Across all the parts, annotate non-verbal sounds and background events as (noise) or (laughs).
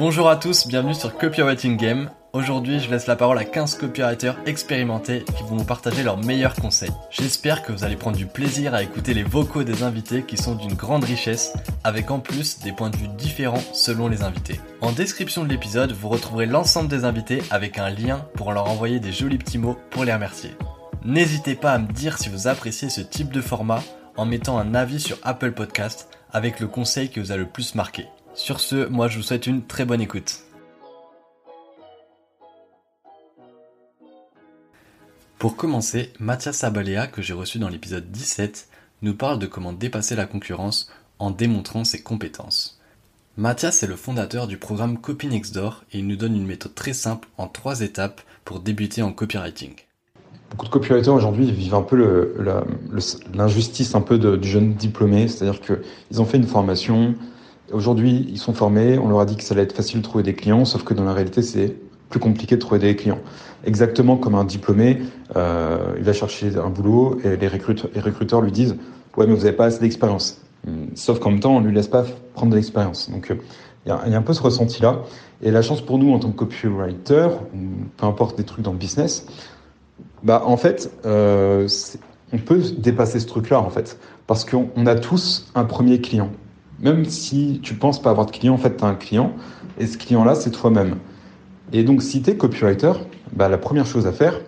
Bonjour à tous, bienvenue sur Copywriting Game. Aujourd'hui, je laisse la parole à 15 copywriters expérimentés qui vont vous partager leurs meilleurs conseils. J'espère que vous allez prendre du plaisir à écouter les vocaux des invités qui sont d'une grande richesse, avec en plus des points de vue différents selon les invités. En description de l'épisode, vous retrouverez l'ensemble des invités avec un lien pour leur envoyer des jolis petits mots pour les remercier. N'hésitez pas à me dire si vous appréciez ce type de format en mettant un avis sur Apple Podcast avec le conseil qui vous a le plus marqué. Sur ce, moi je vous souhaite une très bonne écoute. Pour commencer, Mathias Sabalea, que j'ai reçu dans l'épisode 17, nous parle de comment dépasser la concurrence en démontrant ses compétences. Mathias est le fondateur du programme Copy Next Door et il nous donne une méthode très simple en trois étapes pour débuter en copywriting. Beaucoup de copywriters aujourd'hui vivent un peu l'injustice un peu du jeune diplômé, c'est-à-dire qu'ils ont fait une formation, aujourd'hui ils sont formés, on leur a dit que ça allait être facile de trouver des clients, sauf que dans la réalité c'est plus compliqué de trouver des clients. Exactement comme un diplômé, euh, il va chercher un boulot et les recruteurs, lui disent ouais mais vous n'avez pas assez d'expérience. Sauf qu'en même temps on lui laisse pas prendre de l'expérience. Donc euh, il y, a un peu ce ressenti là. Et la chance pour nous en tant que copywriter, peu importe des trucs dans le business, bah, en fait, euh, on peut dépasser ce truc-là, en fait. Parce qu'on a tous un premier client. Même si tu penses pas avoir de client, en fait, tu as un client. Et ce client-là, c'est toi-même. Et donc, si tu es copywriter, bah, la première chose à faire,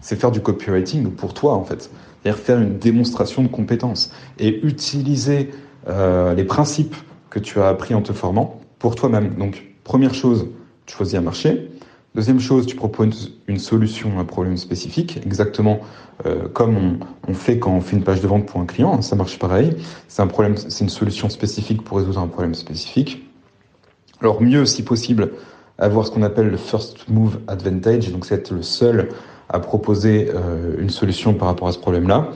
c'est faire du copywriting pour toi, en fait. C'est-à-dire faire une démonstration de compétences et utiliser euh, les principes que tu as appris en te formant pour toi-même. Donc, première chose, tu choisis un marché. Deuxième chose, tu proposes une solution à un problème spécifique, exactement euh, comme on, fait quand on fait une page de vente pour un client. Ça marche pareil. C'est une solution spécifique pour résoudre un problème spécifique. Alors mieux, si possible, avoir ce qu'on appelle le first move advantage, donc c'est être le seul à proposer euh, une solution par rapport à ce problème-là.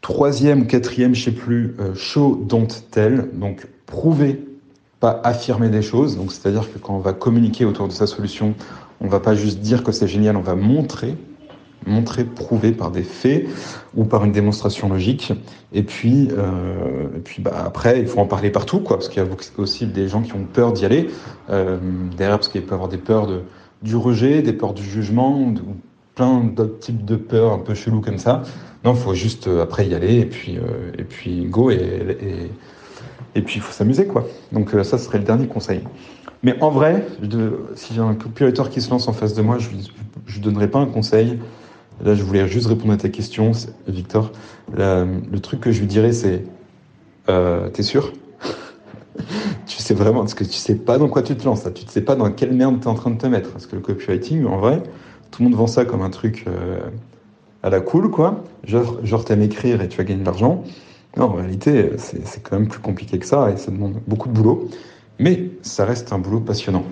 Troisième, quatrième, je sais plus, euh, show, don't tell, donc prouver pas affirmer des choses. Donc, c'est-à-dire que quand on va communiquer autour de sa solution, on va pas juste dire que c'est génial, on va montrer, montrer, prouver par des faits ou par une démonstration logique. Et puis, euh, puis bah, après, il faut en parler partout, quoi, parce qu'il y a aussi des gens qui ont peur d'y aller euh, derrière, parce qu'il peut y avoir des peurs de, du rejet, des peurs du jugement, ou plein d'autres types de peurs un peu chelous comme ça. Non, faut juste euh, après y aller et puis, euh, et puis go et, et et puis, il faut s'amuser, quoi. Donc, euh, ça serait le dernier conseil. Mais en vrai, si j'ai un copywriter qui se lance en face de moi, je ne donnerai pas un conseil. Là, je voulais juste répondre à ta question, Victor. le truc que je lui dirais, c'est euh, T'es sûr? (laughs) Tu sais vraiment, parce que tu sais pas dans quoi tu te lances. Tu ne sais pas dans quelle merde tu es en train de te mettre. Parce que le copywriting, en vrai, tout le monde vend ça comme un truc euh, à la cool, quoi. Genre, genre t'aimes écrire et tu vas gagner de l'argent. Non, en réalité, c'est quand même plus compliqué que ça et ça demande beaucoup de boulot. Mais ça reste un boulot passionnant.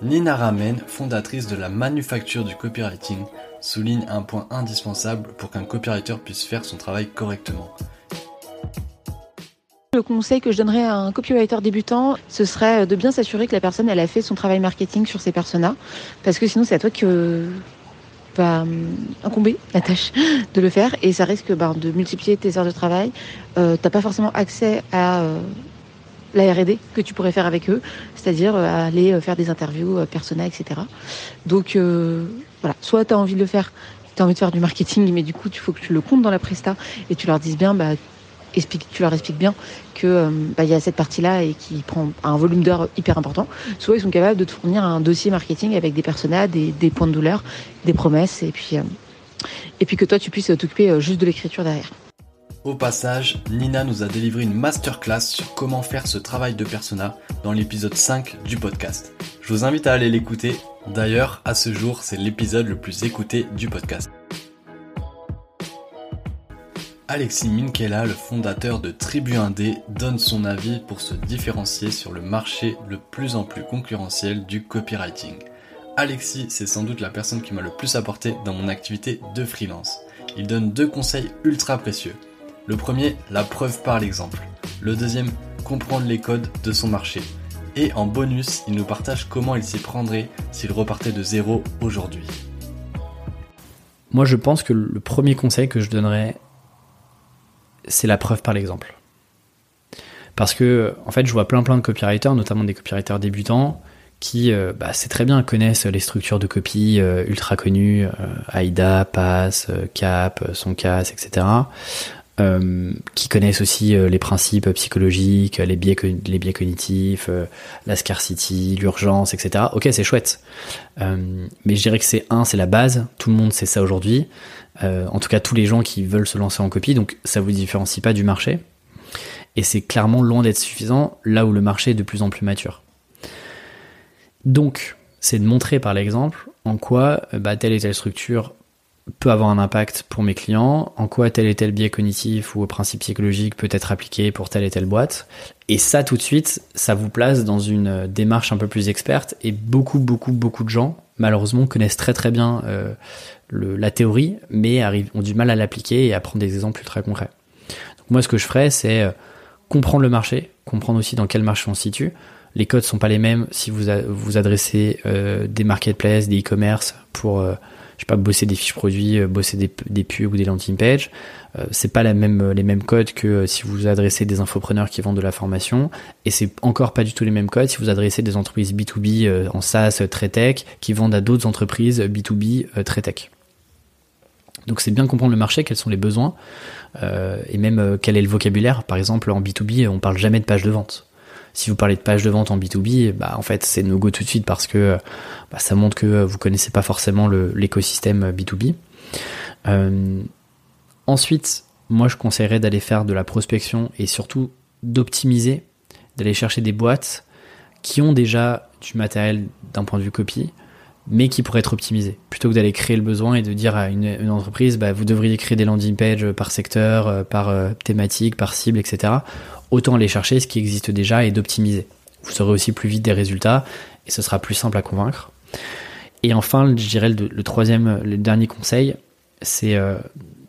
Nina Ramen, fondatrice de la manufacture du copywriting, souligne un point indispensable pour qu'un copywriter puisse faire son travail correctement. Le conseil que je donnerais à un copywriter débutant, ce serait de bien s'assurer que la personne elle a fait son travail marketing sur ses personas, parce que sinon c'est à toi que va euh, incomber la tâche de le faire et ça risque bah, de multiplier tes heures de travail. Euh, t'as pas forcément accès à euh, la R&D que tu pourrais faire avec eux, c'est-à-dire aller faire des interviews personnelles, etc. Donc voilà, soit tu as envie de le faire, tu as envie de faire du marketing, mais du coup, il faut que tu le comptes dans la presta et tu leur dises bien, bah, tu leur expliques bien que euh, bah, y a cette partie-là et qui prend un volume d'heures hyper important. Soit ils sont capables de te fournir un dossier marketing avec des personnages, des, des points de douleur, des promesses, et puis euh, et puis que toi tu puisses t'occuper euh, juste de l'écriture derrière. Au passage, Nina nous a délivré une masterclass sur comment faire ce travail de persona dans l'épisode 5 du podcast. Je vous invite à aller l'écouter. D'ailleurs, à ce jour, c'est l'épisode le plus écouté du podcast. Alexis Minkela, le fondateur de Tribu Indé, donne son avis pour se différencier sur le marché de plus en plus concurrentiel du copywriting. Alexis, c'est sans doute la personne qui m'a le plus apporté dans mon activité de freelance. Il donne deux conseils ultra précieux. Le premier, la preuve par l'exemple. Le deuxième, comprendre les codes de son marché. Et en bonus, il nous partage comment il s'y prendrait s'il repartait de zéro aujourd'hui. Moi, je pense que le premier conseil que je donnerais, c'est la preuve par l'exemple. Parce que, en fait, je vois plein plein de copywriters, notamment des copywriters débutants, qui, euh, bah, c'est très bien, connaissent les structures de copie euh, ultra connues, AIDA, PASS, CAP, SONCAS, etc. qui connaissent aussi les principes psychologiques, les biais, les biais cognitifs, la scarcity, l'urgence, etc. Ok, c'est chouette. mais je dirais que c'est un, c'est la base. Tout le monde sait ça aujourd'hui. en tout cas, tous les gens qui veulent se lancer en copie. Donc, ça vous différencie pas du marché. Et c'est clairement loin d'être suffisant là où le marché est de plus en plus mature. Donc, c'est de montrer par l'exemple en quoi euh, bah, telle et telle structure peut avoir un impact pour mes clients, en quoi tel et tel biais cognitif ou principe psychologique peut être appliqué pour telle et telle boîte. Et ça, tout de suite, ça vous place dans une euh, démarche un peu plus experte. Et beaucoup, beaucoup, beaucoup de gens, malheureusement, connaissent très très bien euh, la théorie, mais ont du mal à l'appliquer et à prendre des exemples très concrets. Donc moi, ce que je ferais, c'est comprendre le marché, comprendre aussi dans quel marché on se situe. Les codes sont pas les mêmes si vous vous adressez euh, des marketplaces, des e-commerce pour euh, sais pas bosser des fiches produits, euh, bosser des, pubs ou des landing pages. c'est pas les mêmes codes que si vous adressez des infopreneurs qui vendent de la formation et c'est encore pas du tout les mêmes codes si vous adressez des entreprises B2B en SaaS très tech qui vendent à d'autres entreprises B2B très tech. Donc c'est bien comprendre le marché, quels sont les besoins, euh, et même euh, quel est le vocabulaire. Par exemple, en B2B, on parle jamais de page de vente. Si vous parlez de page de vente en B2B, bah en fait c'est no go tout de suite parce que bah, ça montre que vous connaissez pas forcément l'écosystème B2B. Euh, ensuite, moi je conseillerais d'aller faire de la prospection et surtout d'optimiser, d'aller chercher des boîtes qui ont déjà du matériel d'un point de vue copie, mais qui pourrait être optimisé. Plutôt que d'aller créer le besoin et de dire à une, entreprise, bah, vous devriez créer des landing pages par secteur, euh, par euh, thématique, par cible, etc. Autant aller chercher ce qui existe déjà et d'optimiser. Vous aurez aussi plus vite des résultats et ce sera plus simple à convaincre. Et enfin, je dirais le, troisième, le dernier conseil, c'est euh,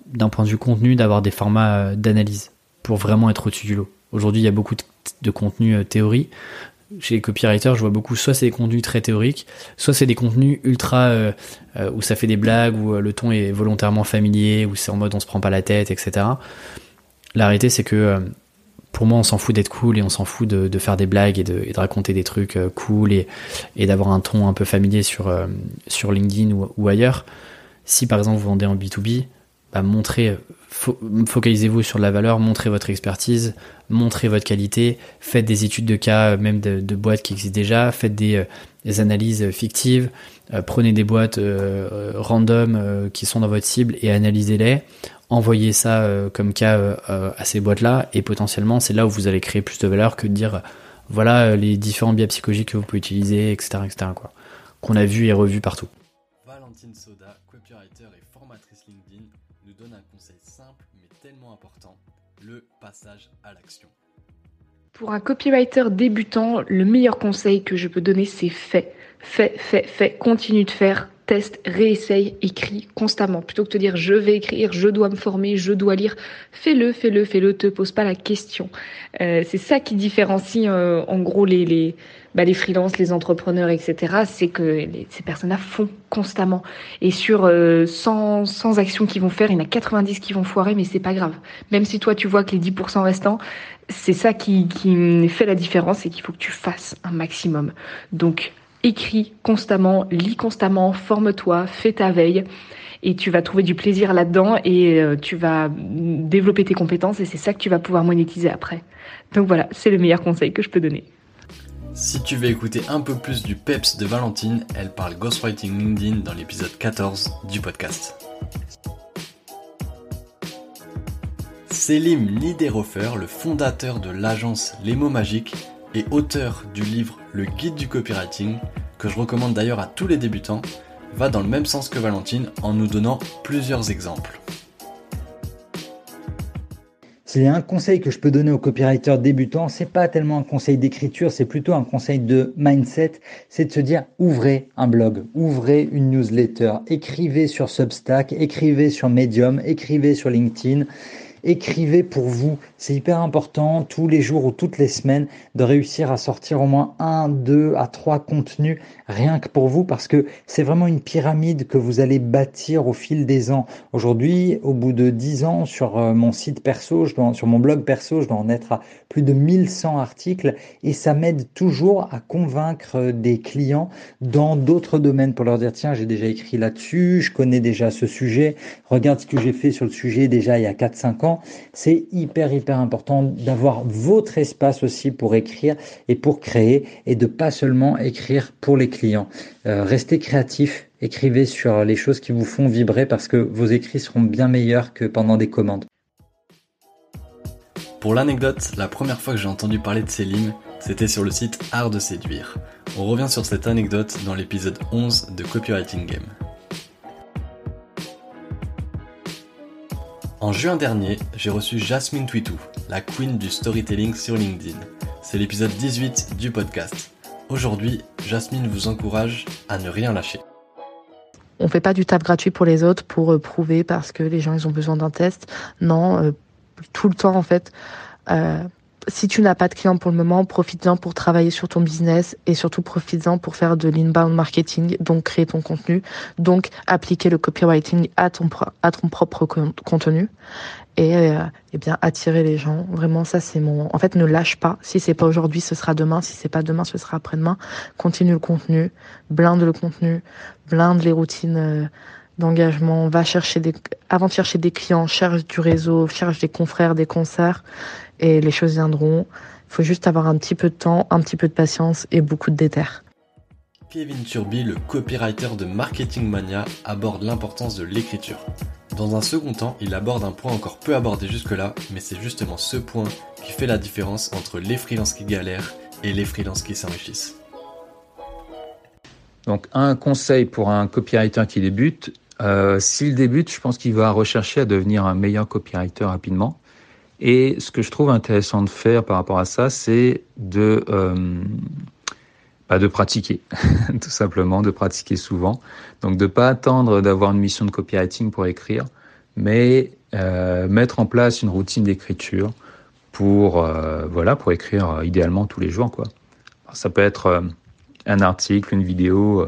d'un point de vue contenu d'avoir des formats d'analyse pour vraiment être au-dessus du lot. Aujourd'hui, il y a beaucoup de, contenu théorie chez les copywriters, je vois beaucoup, soit c'est des contenus très théoriques, soit c'est des contenus ultra euh, euh, où ça fait des blagues, où euh, le ton est volontairement familier, où c'est en mode on se prend pas la tête, etc. La réalité, c'est que pour moi, on s'en fout d'être cool et on s'en fout de, faire des blagues et de, raconter des trucs cool et, d'avoir un ton un peu familier sur, sur LinkedIn ou, ailleurs. Si par exemple vous vendez en B2B, bah, montrez, focalisez-vous sur la valeur, montrez votre expertise, montrez votre qualité, faites des études de cas, même de, boîtes qui existent déjà, faites des, euh, analyses fictives, euh, prenez des boîtes euh, random qui sont dans votre cible et analysez-les, envoyez ça comme cas à ces boîtes-là et potentiellement c'est là où vous allez créer plus de valeur que de dire voilà les différents biais psychologiques que vous pouvez utiliser, etc. etc. quoi, qu'on a vu et revu partout. Valentine Soda, copywriter et formatrice LinkedIn, nous donne un conseil simple mais tellement important, le passage à l'action. Pour un copywriter débutant, le meilleur conseil que je peux donner, c'est fait. Fait, fait, fait. Continue de faire. Teste, réessaye, écris constamment. Plutôt que de te dire je vais écrire, je dois me former, je dois lire, fais-le, fais-le, fais-le, te pose pas la question. Euh, c'est ça qui différencie euh, en gros les, les, bah, les freelances, les entrepreneurs, etc., c'est que ces personnes-là font constamment. Et sur 100, euh, 100 actions qu'ils vont faire, il y en a 90 qui vont foirer, mais c'est pas grave. Même si toi, tu vois que les 10% restants, c'est ça qui, qui fait la différence et qu'il faut que tu fasses un maximum. Donc, écris constamment, lis constamment, forme-toi, fais ta veille et tu vas trouver du plaisir là-dedans et euh, tu vas développer tes compétences et c'est ça que tu vas pouvoir monétiser après. Donc voilà, c'est le meilleur conseil que je peux donner. Si tu veux écouter un peu plus du peps de Valentine, elle parle ghostwriting LinkedIn dans l'épisode 14 du podcast. Selim Niederhofer, le fondateur de l'agence Les mots magiques et auteur du livre Le guide du copywriting, que je recommande d'ailleurs à tous les débutants, va dans le même sens que Valentine en nous donnant plusieurs exemples. S'il y a un conseil que je peux donner aux copywriters débutants, c'est pas tellement un conseil d'écriture, c'est plutôt un conseil de mindset, c'est de se dire ouvrez un blog, ouvrez une newsletter, écrivez sur Substack, écrivez sur Medium, écrivez sur LinkedIn Écrivez pour vous. C'est hyper important tous les jours ou toutes les semaines de réussir à sortir au moins un, deux à trois contenus rien que pour vous parce que c'est vraiment une pyramide que vous allez bâtir au fil des ans. Aujourd'hui, au bout de dix ans, sur euh, mon site perso, je dois, sur mon blog perso, je dois en être à plus de 1100 articles et ça m'aide toujours à convaincre des clients dans d'autres domaines pour leur dire tiens, j'ai déjà écrit là-dessus, je connais déjà ce sujet, regarde ce que j'ai fait sur le sujet déjà il y a 4-5 ans. C'est hyper hyper important d'avoir votre espace aussi pour écrire et pour créer et de pas seulement écrire pour les clients. Euh, restez créatif, écrivez sur les choses qui vous font vibrer parce que vos écrits seront bien meilleurs que pendant des commandes. Pour l'anecdote, la première fois que j'ai entendu parler de Céline, c'était sur le site Art de séduire. On revient sur cette anecdote dans l'épisode 11 de Copywriting Game. En juin dernier, j'ai reçu Jasmine Twitou, la queen du storytelling sur LinkedIn. C'est l'épisode 18 du podcast. Aujourd'hui, Jasmine vous encourage à ne rien lâcher. On fait pas du taf gratuit pour les autres pour euh, prouver parce que les gens ils ont besoin d'un test. Non, euh, tout le temps en fait. Euh, si tu n'as pas de clients pour le moment, profite-en pour travailler sur ton business et surtout profite-en pour faire de l'inbound marketing, donc créer ton contenu, donc appliquer le copywriting à ton, à ton propre contenu et, euh, eh bien attirer les gens. Vraiment, ça c'est mon. En fait, ne lâche pas. Si c'est pas aujourd'hui, ce sera demain. Si c'est pas demain, ce sera après-demain. Continue le contenu, blinde le contenu, blinde les routines. Euh, d'engagement, va chercher des, avant de chercher des clients, cherche du réseau, cherche des confrères, des concerts, et les choses viendront. Il faut juste avoir un petit peu de temps, un petit peu de patience et beaucoup de déter. Kevin Turby, le copywriter de Marketing Mania, aborde l'importance de l'écriture. Dans un second temps, il aborde un point encore peu abordé jusque-là, mais c'est justement ce point qui fait la différence entre les freelances qui galèrent et les freelances qui s'enrichissent. Donc un conseil pour un copywriter qui débute, euh, s'il débute, je pense qu'il va rechercher à devenir un meilleur copywriter rapidement. Et ce que je trouve intéressant de faire par rapport à ça, c'est de, euh, bah de pratiquer, (laughs) tout simplement, de pratiquer souvent. Donc de pas attendre d'avoir une mission de copywriting pour écrire, mais euh, mettre en place une routine d'écriture pour euh, voilà pour écrire idéalement tous les jours ça peut être un article, une vidéo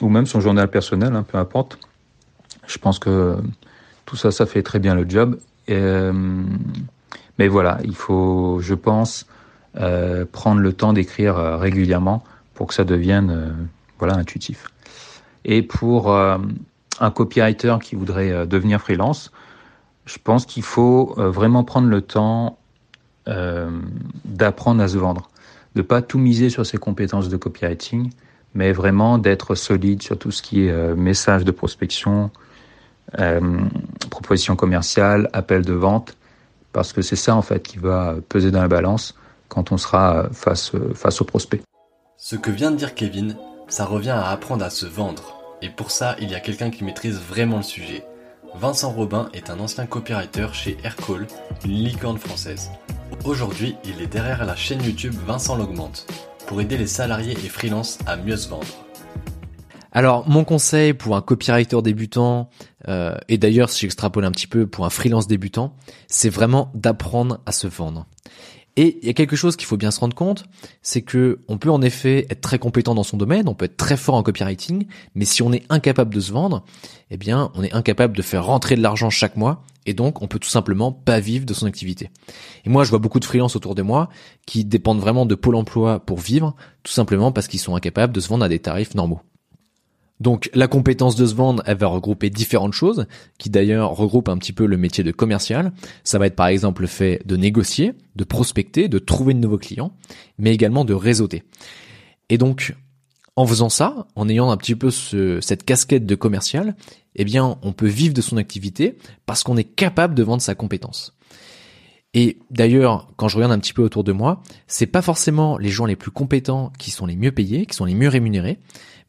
ou même son journal personnel, hein, peu importe. Je pense que tout ça, ça fait très bien le job. Euh, mais voilà, il faut, je pense, euh, prendre le temps d'écrire euh, régulièrement pour que ça devienne voilà intuitif. Et pour un copywriter qui voudrait devenir freelance, je pense qu'il faut vraiment prendre le temps d'apprendre à se vendre, de pas tout miser sur ses compétences de copywriting, mais vraiment d'être solide sur tout ce qui est message de prospection, proposition commerciale, appel de vente, parce que c'est ça en fait qui va peser dans la balance quand on sera face, face au prospect. Ce que vient de dire Kevin, ça revient à apprendre à se vendre. Et pour ça, il y a quelqu'un qui maîtrise vraiment le sujet. Vincent Robin est un ancien copywriter chez Aircall, une licorne française. Aujourd'hui, il est derrière la chaîne YouTube Vincent l'augmente pour aider les salariés et freelances à mieux se vendre. Alors, mon conseil pour un copywriter débutant, euh, et d'ailleurs si j'extrapole un petit peu pour un freelance débutant, c'est vraiment d'apprendre à se vendre. Et il y a quelque chose qu'il faut bien se rendre compte, c'est que on peut en effet être très compétent dans son domaine, on peut être très fort en copywriting, mais si on est incapable de se vendre, eh bien, on est incapable de faire rentrer de l'argent chaque mois, et donc on peut tout simplement pas vivre de son activité. Et moi, je vois beaucoup de freelances autour de moi qui dépendent vraiment de Pôle Emploi pour vivre, tout simplement parce qu'ils sont incapables de se vendre à des tarifs normaux. Donc la compétence de se vendre, elle va regrouper différentes choses, qui d'ailleurs regroupent un petit peu le métier de commercial. Ça va être par exemple le fait de négocier, de prospecter, de trouver de nouveaux clients, mais également de réseauter. Et donc, en faisant ça, en ayant un petit peu cette casquette de commercial, eh bien, on peut vivre de son activité parce qu'on est capable de vendre sa compétence. Et d'ailleurs, quand je regarde un petit peu autour de moi, c'est pas forcément les gens les plus compétents qui sont les mieux payés, qui sont les mieux rémunérés,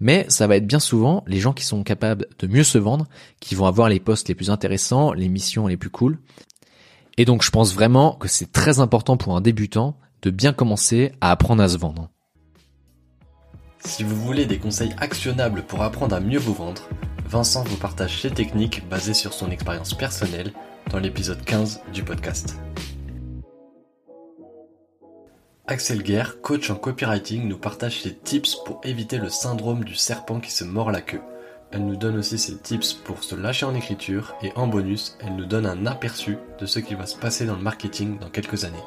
mais ça va être bien souvent les gens qui sont capables de mieux se vendre, qui vont avoir les postes les plus intéressants, les missions les plus cool. Et donc je pense vraiment que c'est très important pour un débutant de bien commencer à apprendre à se vendre. Si vous voulez des conseils actionnables pour apprendre à mieux vous vendre, Vincent vous partage ses techniques basées sur son expérience personnelle dans l'épisode 15 du podcast. Axel Guerre, coach en copywriting, nous partage ses tips pour éviter le syndrome du serpent qui se mord la queue. Elle nous donne aussi ses tips pour se lâcher en écriture et en bonus, elle nous donne un aperçu de ce qui va se passer dans le marketing dans quelques années.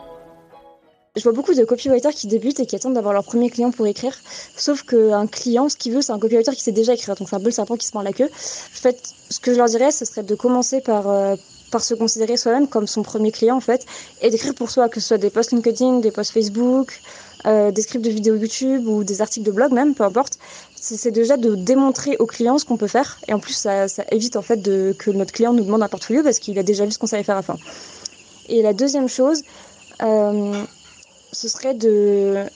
Je vois beaucoup de copywriters qui débutent et qui attendent d'avoir leur premier client pour écrire. Sauf qu'un client, ce qu'il veut, c'est un copywriter qui sait déjà écrire. Donc c'est un peu le serpent qui se mord la queue. En fait, ce que je leur dirais, ce serait de commencer par, euh, par se considérer soi-même comme son premier client, en fait, et d'écrire pour soi, que ce soit des posts LinkedIn, des posts Facebook, euh, des scripts de vidéos YouTube ou des articles de blog même, peu importe. C'est déjà de démontrer au client ce qu'on peut faire. Et en plus, ça, évite en fait que notre client nous demande un portfolio parce qu'il a déjà vu ce qu'on savait faire à fin. Et la deuxième chose, euh, ce serait de,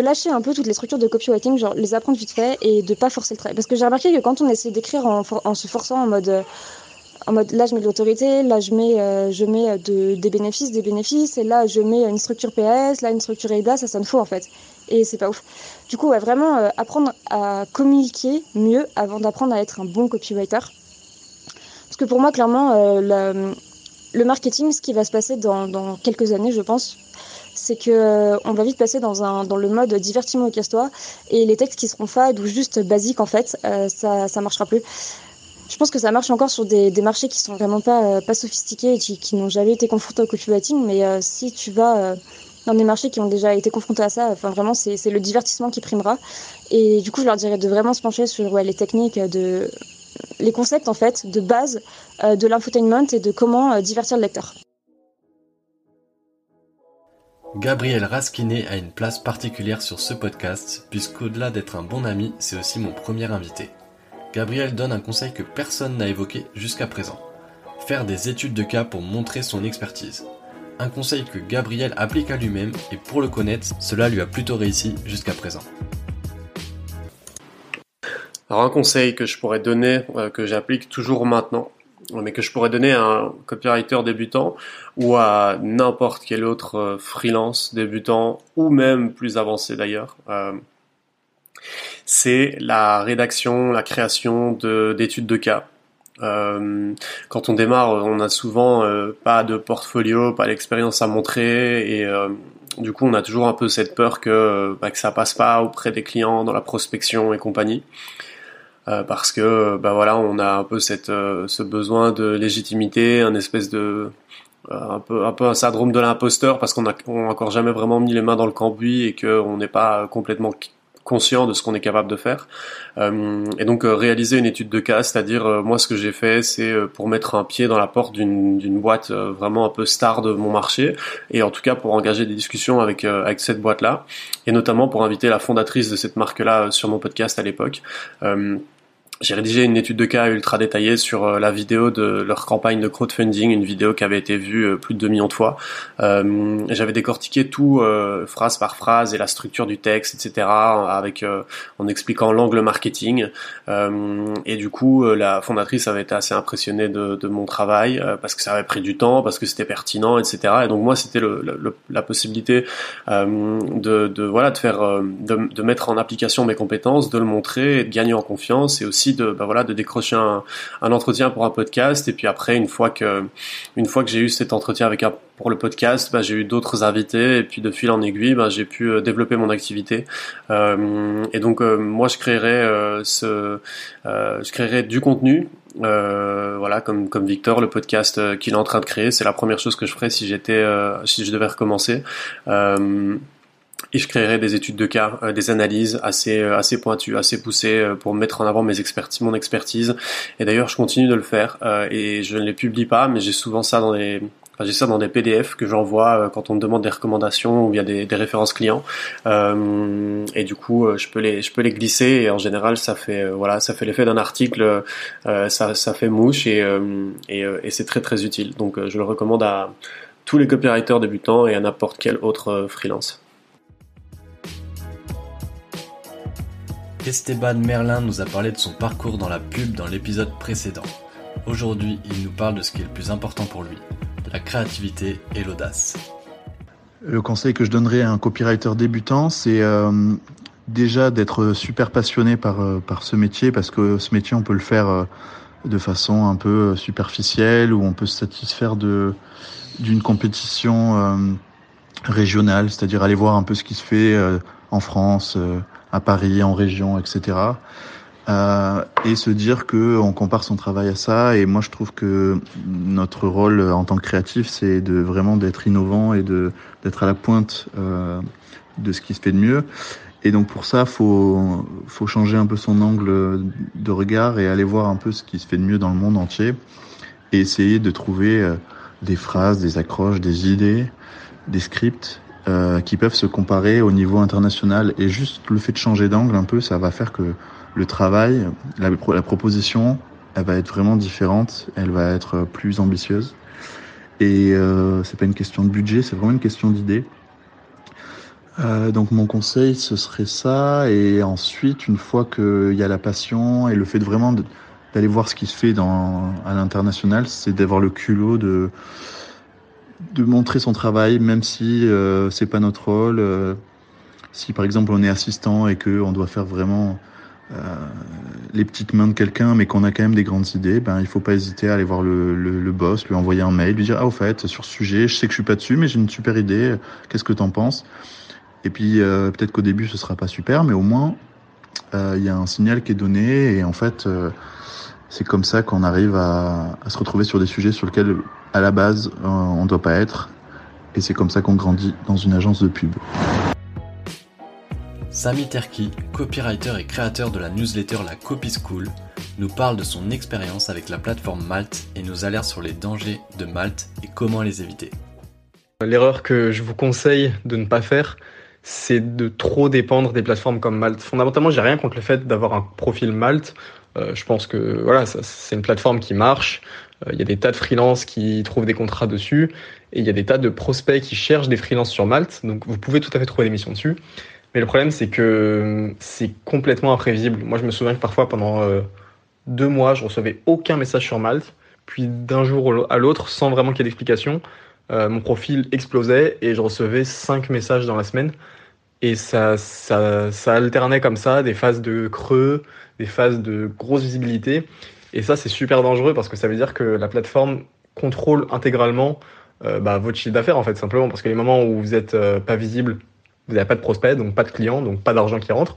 lâcher un peu toutes les structures de copywriting, genre les apprendre vite fait et de pas forcer le trait. Parce que j'ai remarqué que quand on essaie d'écrire en, en, se forçant en mode, en mode là je mets de l'autorité, là je mets, euh, je mets de, des bénéfices, des bénéfices, et là je mets une structure PS, là une structure EIBA, ça sonne faux en fait. Et c'est pas ouf. Du coup, ouais, vraiment euh, apprendre à communiquer mieux avant d'apprendre à être un bon copywriter. Parce que pour moi, clairement, euh, le, marketing, ce qui va se passer dans, dans quelques années, je pense, c'est que euh, on va vite passer dans un dans le mode divertiment et casse-toi et les textes qui seront fades ou juste basiques en fait, euh, ça ça marchera plus. Je pense que ça marche encore sur des, marchés qui sont vraiment pas euh, pas sophistiqués et qui, n'ont jamais été confrontés au copywriting, mais euh, si tu vas euh, dans des marchés qui ont déjà été confrontés à ça, enfin vraiment c'est le divertissement qui primera. Et du coup, je leur dirais de vraiment se pencher sur les techniques de les concepts en fait de base de l'infotainment et de comment divertir le lecteur. Gabriel Raskinet a une place particulière sur ce podcast, puisqu'au-delà d'être un bon ami, c'est aussi mon premier invité. Gabriel donne un conseil que personne n'a évoqué jusqu'à présent. Faire des études de cas pour montrer son expertise. Un conseil que Gabriel applique à lui-même et pour le connaître, cela lui a plutôt réussi jusqu'à présent. Alors un conseil que je pourrais donner, euh, que j'applique toujours maintenant, mais que je pourrais donner à un copywriter débutant ou à n'importe quel autre euh, freelance débutant ou même plus avancé d'ailleurs, euh, c'est la rédaction, la création d'études de, cas. Euh, quand on démarre, on a souvent euh, pas de portfolio, pas d'expérience à montrer et euh, du coup on a toujours un peu cette peur que, bah, que ça passe pas auprès des clients dans la prospection et compagnie. Parce que bah voilà on a un peu cette ce besoin de légitimité un espèce de un peu un peu un syndrome de l'imposteur parce qu'on a, on a encore jamais vraiment mis les mains dans le cambouis et qu'on n'est pas complètement conscient de ce qu'on est capable de faire. Euh, et donc euh, réaliser une étude de cas c'est-à-dire moi ce que j'ai fait c'est pour mettre un pied dans la porte d'une boîte vraiment un peu star de mon marché et en tout cas pour engager des discussions avec avec cette boîte là et notamment pour inviter la fondatrice de cette marque là sur mon podcast à l'époque j'ai rédigé une étude de cas ultra détaillée sur euh, la vidéo de leur campagne de crowdfunding, une vidéo qui avait été vue euh, plus de 2 millions de fois. Euh, J'avais décortiqué tout phrase par phrase et la structure du texte, etc. avec en expliquant l'angle marketing. et du coup, la fondatrice avait été assez impressionnée de, mon travail parce que ça avait pris du temps, parce que c'était pertinent, etc. Et donc moi, c'était la possibilité de, de, voilà de faire de, de mettre en application mes compétences, de le montrer, et de gagner en confiance et aussi de bah de décrocher un, entretien pour un podcast. Et puis après une fois que j'ai eu cet entretien avec un pour le podcast bah, j'ai eu d'autres invités. Et puis de fil en aiguille bah, j'ai pu euh, développer mon activité. Euh, et donc euh, moi je créerai ce je du contenu voilà comme comme Victor le podcast qu'il est en train de créer. C'est la première chose que je ferais si j'étais si je devais recommencer et je créerai des études de cas, euh, des analyses assez euh, assez pointues, assez poussées euh, pour mettre en avant mes expertises, mon expertise. Et d'ailleurs, je continue de le faire et je ne les publie pas, mais j'ai souvent ça dans les j'ai ça dans des PDF que j'envoie quand on me demande des recommandations ou bien des, des références clients. Euh, et du coup, je peux les, je peux les glisser et en général, ça fait, voilà, ça fait l'effet d'un article, euh, ça, ça fait mouche et, et, et c'est très très utile. Donc, je le recommande à tous les copywriters débutants et à n'importe quel autre freelance. Esteban Merlin nous a parlé de son parcours dans la pub dans l'épisode précédent. Aujourd'hui, il nous parle de ce qui est le plus important pour lui, la créativité et l'audace. Le conseil que je donnerais à un copywriter débutant, c'est euh, déjà d'être super passionné par, euh, par ce métier, parce que ce métier, on peut le faire euh, de façon un peu superficielle où on peut se satisfaire d'une compétition régionale, c'est-à-dire aller voir un peu ce qui se fait en France, à Paris, en région, etc. Euh, et se dire que on compare son travail à ça. Et moi, je trouve que notre rôle en tant que créatif, c'est de vraiment d'être innovant et de d'être à la pointe euh, de ce qui se fait de mieux. Et donc pour ça, faut faut changer un peu son angle de regard et aller voir un peu ce qui se fait de mieux dans le monde entier et essayer de trouver euh, des phrases, des accroches, des idées, des scripts euh, qui peuvent se comparer au niveau international. Et juste le fait de changer d'angle un peu, ça va faire que le travail, la, la, proposition, elle va être vraiment différente, elle va être plus ambitieuse. Et euh, c'est pas une question de budget, c'est vraiment une question d'idée. Euh, donc mon conseil, ce serait ça. Et ensuite, une fois qu'il y a la passion et le fait de vraiment d'aller voir ce qui se fait dans, à l'international, c'est d'avoir le culot de de montrer son travail, même si euh, c'est pas notre rôle. Euh, si par exemple on est assistant et que on doit faire vraiment euh, les petites mains de quelqu'un, mais qu'on a quand même des grandes idées, ben il faut pas hésiter à aller voir le, le, le, boss, lui envoyer un mail, lui dire ah au fait sur ce sujet, je sais que je suis pas dessus, mais j'ai une super idée. Qu'est-ce que t'en penses? Et puis euh, peut-être qu'au début ce sera pas super, mais au moins euh, il y a un signal qui est donné et en fait c'est comme ça qu'on arrive à, à, se retrouver sur des sujets sur lesquels à la base on ne doit pas être. Et c'est comme ça qu'on grandit dans une agence de pub. Sami Terki, copywriter et créateur de la newsletter La Copy School, nous parle de son expérience avec la plateforme Malte et nous alerte sur les dangers de Malte et comment les éviter. L'erreur que je vous conseille de ne pas faire, c'est de trop dépendre des plateformes comme Malte. Fondamentalement, j'ai rien contre le fait d'avoir un profil Malte. Euh, je pense que voilà, c'est une plateforme qui marche. Euh, il y a des tas de freelances qui trouvent des contrats dessus et il y a des tas de prospects qui cherchent des freelances sur Malte. Donc vous pouvez tout à fait trouver des missions dessus. Mais le problème, c'est que c'est complètement imprévisible. Moi, je me souviens que parfois, pendant euh, deux mois, je recevais aucun message sur Malte. Puis d'un jour à l'autre, sans vraiment qu'il y ait d'explication, mon profil explosait et je recevais cinq messages dans la semaine. Et ça, ça, ça alternait comme ça, des phases de creux, des phases de grosse visibilité. Et ça, c'est super dangereux parce que ça veut dire que la plateforme contrôle intégralement euh, bah, votre chiffre d'affaires, en fait, simplement. Parce que les moments où vous n'êtes euh, pas visible, vous n'avez pas de prospects, donc pas de clients, donc pas d'argent qui rentre.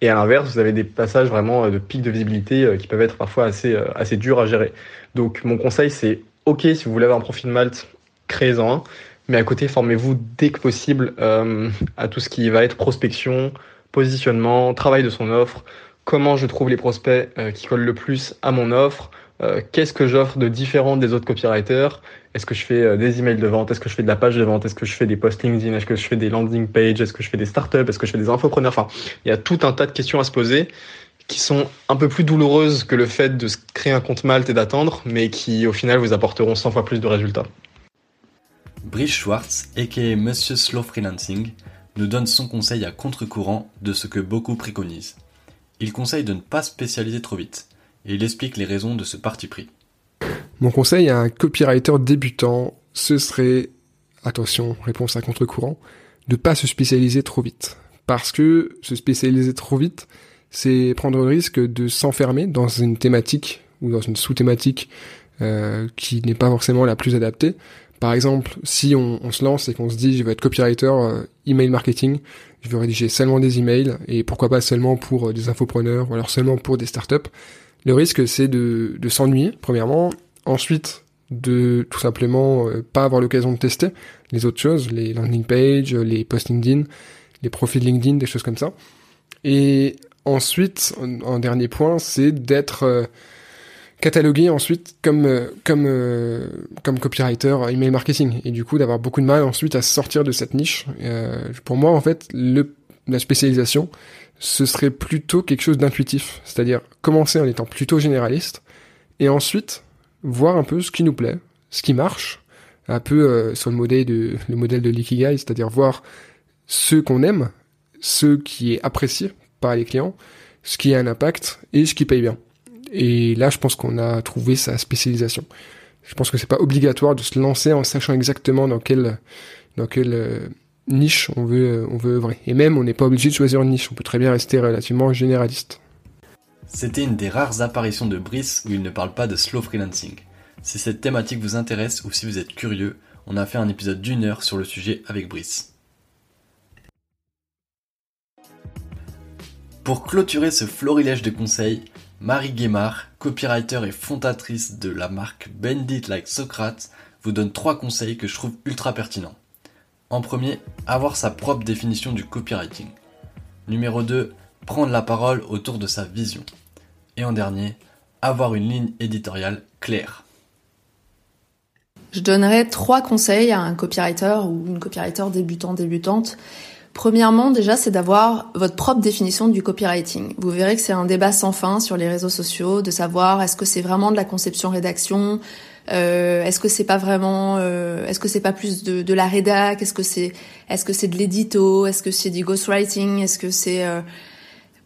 Et à l'inverse, vous avez des passages vraiment euh, de pics de visibilité qui peuvent être parfois assez, assez durs à gérer. Donc mon conseil, c'est OK, si vous voulez avoir un profil Malte, créez-en un. Mais à côté, formez-vous dès que possible euh, à tout ce qui va être prospection, positionnement, travail de son offre, comment je trouve les prospects euh, qui collent le plus à mon offre, euh, qu'est-ce que j'offre de différent des autres copywriters? Est-ce que je fais euh, des emails de vente? Est-ce que je fais de la page de vente? Est-ce que je fais des posts LinkedIn? Est-ce que je fais des landing pages? Est-ce que je fais des startups? Est-ce que je fais des infopreneurs? Enfin, il y a tout un tas de questions à se poser qui sont un peu plus douloureuses que le fait de créer un compte Malte et d'attendre, mais qui au final vous apporteront 100 fois plus de résultats. Brice Schwartz, aka Monsieur Slow Freelancing, nous donne son conseil à contre-courant de ce que beaucoup préconisent. Il conseille de ne pas spécialiser trop vite, et il explique les raisons de ce parti pris. Mon conseil à un copywriter débutant, ce serait, attention, réponse à contre-courant, de pas se spécialiser trop vite. Parce que se spécialiser trop vite, c'est prendre le risque de s'enfermer dans une thématique ou dans une sous-thématique euh, qui n'est pas forcément la plus adaptée. Par exemple, si on, on se lance et qu'on se dit je vais être copywriter euh, email marketing, je veux rédiger seulement des emails et pourquoi pas seulement pour euh, des infopreneurs ou alors seulement pour des startups, le risque, c'est de, de s'ennuyer, premièrement. Ensuite, de tout simplement euh, pas avoir l'occasion de tester les autres choses, les landing pages, les posts LinkedIn, les profils LinkedIn, des choses comme ça. Et ensuite, un, dernier point, c'est d'être euh, catalogué ensuite comme euh, comme euh, comme copywriter email marketing et du coup d'avoir beaucoup de mal ensuite à sortir de cette niche. Euh, pour moi, en fait, le la spécialisation, ce serait plutôt quelque chose d'intuitif, c'est-à-dire commencer en étant plutôt généraliste et ensuite voir un peu ce qui nous plaît, ce qui marche, un peu euh, sur le modèle de le modèle de l'ikigai, c'est-à-dire voir ce qu'on aime, ce qui est apprécié par les clients, ce qui a un impact et ce qui paye bien. Et là, je pense qu'on a trouvé sa spécialisation. Je pense que c'est pas obligatoire de se lancer en sachant exactement dans quelle dans quelle euh, niche on veut, on veut œuvrer. Et même, on n'est pas obligé de choisir une niche. On peut très bien rester relativement généraliste. C'était une des rares apparitions de Brice où il ne parle pas de slow freelancing. Si cette thématique vous intéresse ou si vous êtes curieux, on a fait un épisode d'une heure sur le sujet avec Brice. Pour clôturer ce florilège de conseils, Marie Guémard, copywriter et fondatrice de la marque Bendit Like Socrates, vous donne trois conseils que je trouve ultra pertinents. En premier, avoir sa propre définition du copywriting. Numéro 2, prendre la parole autour de sa vision. Et en dernier, avoir une ligne éditoriale claire. Je donnerais trois conseils à un copywriter ou une copywriter débutant, débutante. Premièrement, déjà, c'est d'avoir votre propre définition du copywriting. Vous verrez que c'est un débat sans fin sur les réseaux sociaux, de savoir est-ce que c'est vraiment de la conception-rédaction, euh, est-ce que c'est pas vraiment, euh, est-ce que c'est pas plus de, de la rédac, est-ce que c'est, est-ce que c'est de l'édito, est-ce que c'est du ghostwriting, est-ce que c'est euh,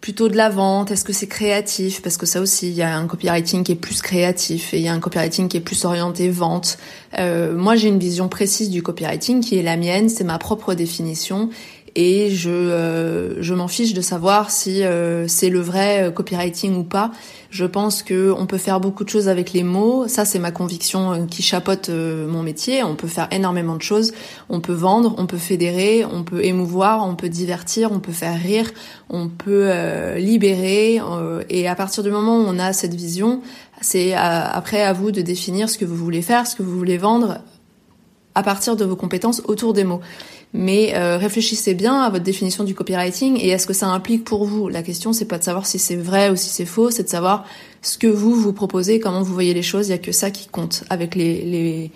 plutôt de la vente? Est-ce que c'est créatif? Parce que ça aussi, il y a un copywriting qui est plus créatif et il y a un copywriting qui est plus orienté vente. Euh, moi, j'ai une vision précise du copywriting qui est la mienne, c'est ma propre définition et je, euh, je m'en fiche de savoir si euh, c'est le vrai euh, copywriting ou pas. Je pense que on peut faire beaucoup de choses avec les mots. Ça, c'est ma conviction qui chapeaute mon métier. On peut faire énormément de choses. On peut vendre, on peut fédérer, on peut émouvoir, on peut divertir, on peut faire rire, on peut libérer. et à partir du moment où on a cette vision, c'est après à vous de définir ce que vous voulez faire, ce que vous voulez vendre à partir de vos compétences autour des mots mais euh, réfléchissez bien à votre définition du copywriting et à ce que ça implique pour vous. La question c'est pas de savoir si c'est vrai ou si c'est faux, c'est de savoir ce que vous vous proposez, comment vous voyez les choses. Il y a que ça qui compte avec les les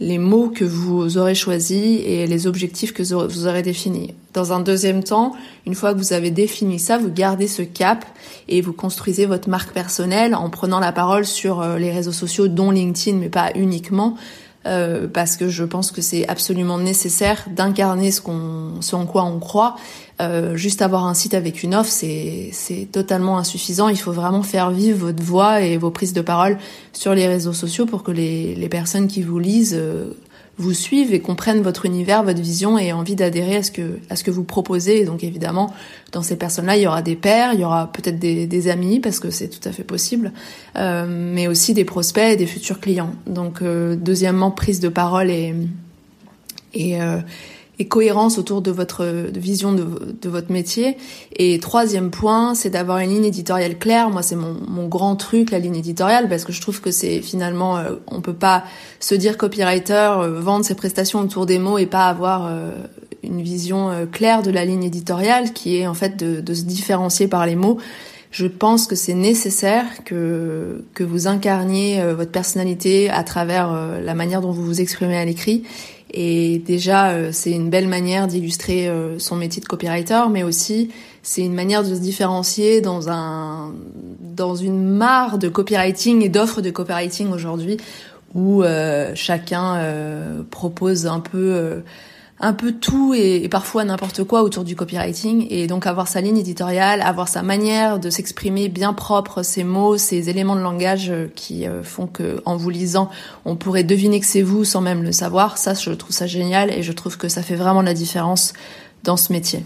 les mots que vous aurez choisis et les objectifs que vous aurez définis. Dans un deuxième temps, une fois que vous avez défini ça, vous gardez ce cap et vous construisez votre marque personnelle en prenant la parole sur euh, les réseaux sociaux, dont LinkedIn, mais pas uniquement, euh, parce que je pense que c'est absolument nécessaire d'incarner ce qu'on, ce en quoi on croit. Euh, juste avoir un site avec une offre, c'est c'est totalement insuffisant. Il faut vraiment faire vivre votre voix et vos prises de parole sur les réseaux sociaux pour que les les personnes qui vous lisent euh, vous suivent et comprennent votre univers, votre vision et envie d'adhérer à ce que à ce que vous proposez. Donc évidemment, dans ces personnes-là, il y aura des pairs, il y aura peut-être des, des, amis parce que c'est tout à fait possible, euh, mais aussi des prospects et des futurs clients. Donc euh, deuxièmement, prise de parole et et euh, et cohérence autour de votre vision de, votre métier. Et troisième point, c'est d'avoir une ligne éditoriale claire. Moi, c'est mon, mon, grand truc, la ligne éditoriale, parce que je trouve que c'est finalement, euh, on peut pas se dire copywriter, euh, vendre ses prestations autour des mots et pas avoir euh, une vision euh, claire de la ligne éditoriale, qui est en fait de, de se différencier par les mots. Je pense que c'est nécessaire que que vous incarniez votre personnalité à travers la manière dont vous vous exprimez à l'écrit et déjà, euh, c'est une belle manière d'illustrer euh, son métier de copywriter, mais aussi c'est une manière de se différencier dans un dans une mare de copywriting et d'offres de copywriting aujourd'hui où euh, chacun propose un peu un peu tout et, parfois n'importe quoi autour du copywriting et donc avoir sa ligne éditoriale, avoir sa manière de s'exprimer bien propre, ses mots, ses éléments de langage euh, qui euh, font que en vous lisant, on pourrait deviner que c'est vous sans même le savoir. Ça, je trouve ça génial et je trouve que ça fait vraiment la différence dans ce métier.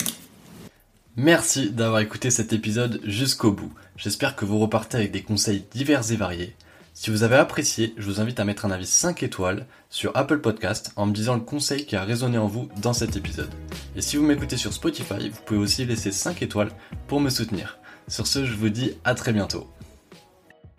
Merci d'avoir écouté cet épisode jusqu'au bout. J'espère que vous repartez avec des conseils divers et variés si vous avez apprécié, je vous invite à mettre un avis 5 étoiles sur Apple Podcast en me disant le conseil qui a résonné en vous dans cet épisode. Et si vous m'écoutez sur Spotify, vous pouvez aussi laisser 5 étoiles pour me soutenir. Sur ce, je vous dis à très bientôt.